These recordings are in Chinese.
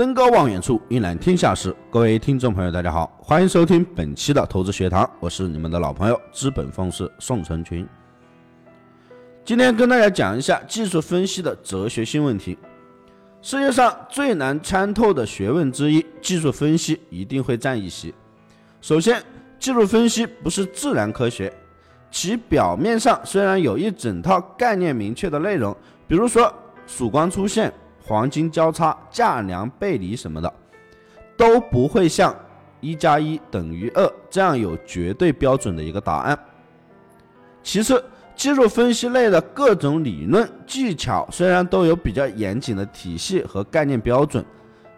登高望远处，一览天下事。各位听众朋友，大家好，欢迎收听本期的投资学堂，我是你们的老朋友资本方式宋成群。今天跟大家讲一下技术分析的哲学性问题。世界上最难参透的学问之一，技术分析一定会占一席。首先，技术分析不是自然科学，其表面上虽然有一整套概念明确的内容，比如说曙光出现。黄金交叉、价量背离什么的，都不会像一加一等于二这样有绝对标准的一个答案。其次，技术分析类的各种理论技巧虽然都有比较严谨的体系和概念标准，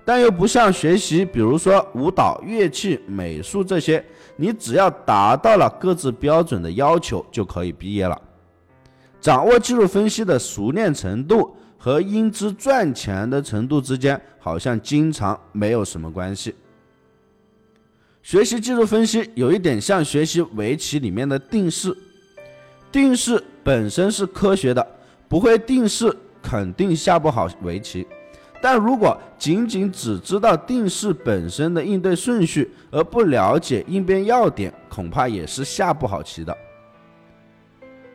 但又不像学习，比如说舞蹈、乐器、美术这些，你只要达到了各自标准的要求就可以毕业了。掌握技术分析的熟练程度。和因之赚钱的程度之间好像经常没有什么关系。学习技术分析有一点像学习围棋里面的定式，定式本身是科学的，不会定式肯定下不好围棋。但如果仅仅只知道定式本身的应对顺序，而不了解应变要点，恐怕也是下不好棋的。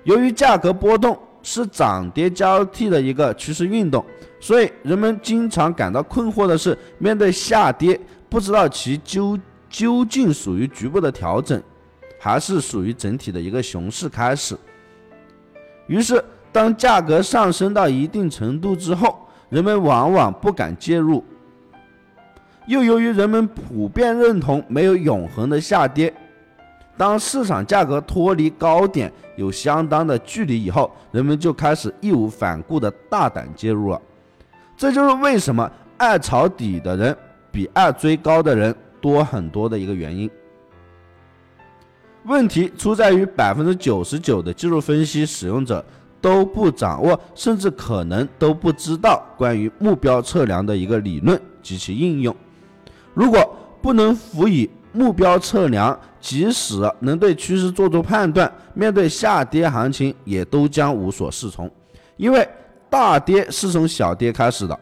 由于价格波动。是涨跌交替的一个趋势运动，所以人们经常感到困惑的是，面对下跌，不知道其究究竟属于局部的调整，还是属于整体的一个熊市开始。于是，当价格上升到一定程度之后，人们往往不敢介入。又由于人们普遍认同没有永恒的下跌。当市场价格脱离高点有相当的距离以后，人们就开始义无反顾的大胆介入了。这就是为什么爱抄底的人比爱追高的人多很多的一个原因。问题出在于百分之九十九的技术分析使用者都不掌握，甚至可能都不知道关于目标测量的一个理论及其应用。如果不能辅以目标测量，即使能对趋势做出判断，面对下跌行情也都将无所适从，因为大跌是从小跌开始的，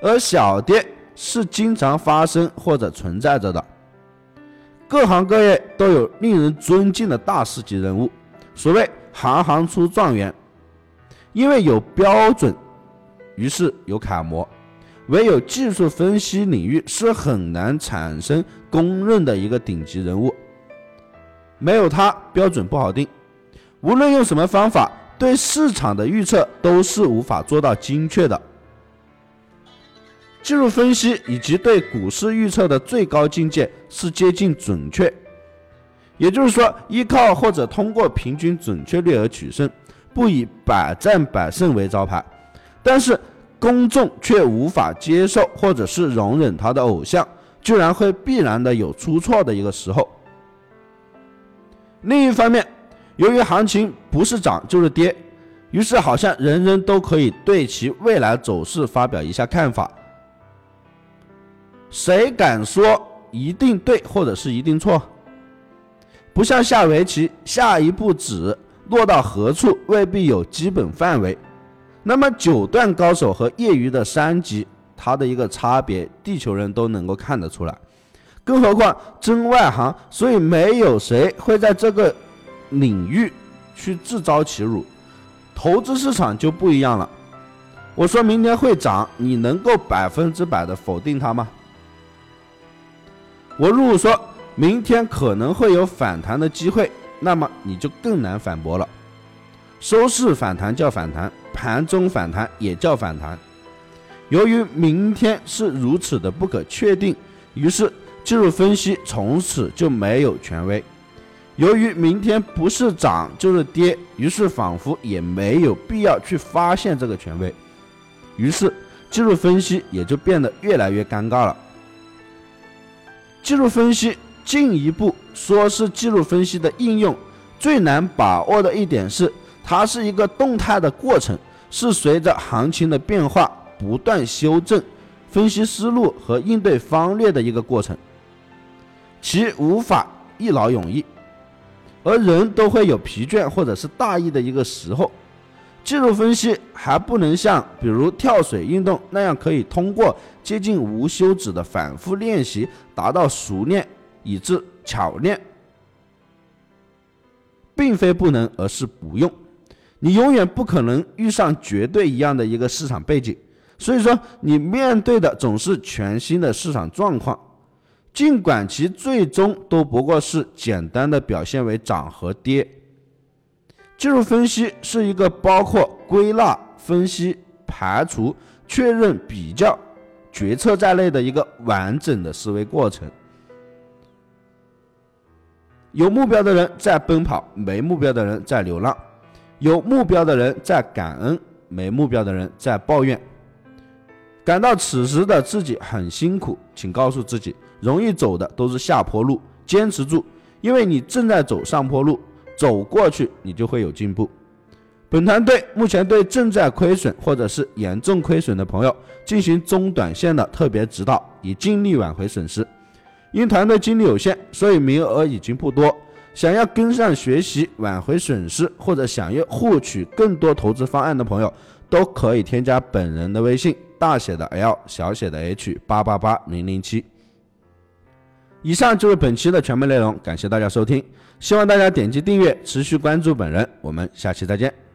而小跌是经常发生或者存在着的。各行各业都有令人尊敬的大师级人物，所谓行行出状元，因为有标准，于是有楷模。唯有技术分析领域是很难产生公认的一个顶级人物，没有他标准不好定，无论用什么方法，对市场的预测都是无法做到精确的。技术分析以及对股市预测的最高境界是接近准确，也就是说，依靠或者通过平均准确率而取胜，不以百战百胜为招牌，但是。公众却无法接受或者是容忍他的偶像，居然会必然的有出错的一个时候。另一方面，由于行情不是涨就是跌，于是好像人人都可以对其未来走势发表一下看法。谁敢说一定对或者是一定错？不像下围棋，下一步子落到何处未必有基本范围。那么九段高手和业余的三级，它的一个差别，地球人都能够看得出来，更何况真外行，所以没有谁会在这个领域去自招其辱。投资市场就不一样了，我说明天会涨，你能够百分之百的否定它吗？我如果说明天可能会有反弹的机会，那么你就更难反驳了。收市反弹叫反弹。盘中反弹也叫反弹，由于明天是如此的不可确定，于是技术分析从此就没有权威。由于明天不是涨就是跌，于是仿佛也没有必要去发现这个权威，于是技术分析也就变得越来越尴尬了。技术分析进一步说是技术分析的应用最难把握的一点是，它是一个动态的过程。是随着行情的变化不断修正分析思路和应对方略的一个过程，其无法一劳永逸，而人都会有疲倦或者是大意的一个时候，技术分析还不能像比如跳水运动那样，可以通过接近无休止的反复练习达到熟练以致巧练，并非不能，而是不用。你永远不可能遇上绝对一样的一个市场背景，所以说你面对的总是全新的市场状况，尽管其最终都不过是简单的表现为涨和跌。技术分析是一个包括归纳、分析、排除、确认、比较、决策在内的一个完整的思维过程。有目标的人在奔跑，没目标的人在流浪。有目标的人在感恩，没目标的人在抱怨。感到此时的自己很辛苦，请告诉自己，容易走的都是下坡路，坚持住，因为你正在走上坡路，走过去你就会有进步。本团队目前对正在亏损或者是严重亏损的朋友进行中短线的特别指导，以尽力挽回损失。因团队精力有限，所以名额已经不多。想要跟上学习、挽回损失，或者想要获取更多投资方案的朋友，都可以添加本人的微信：大写的 L，小写的 H，八八八零零七。以上就是本期的全部内容，感谢大家收听，希望大家点击订阅，持续关注本人。我们下期再见。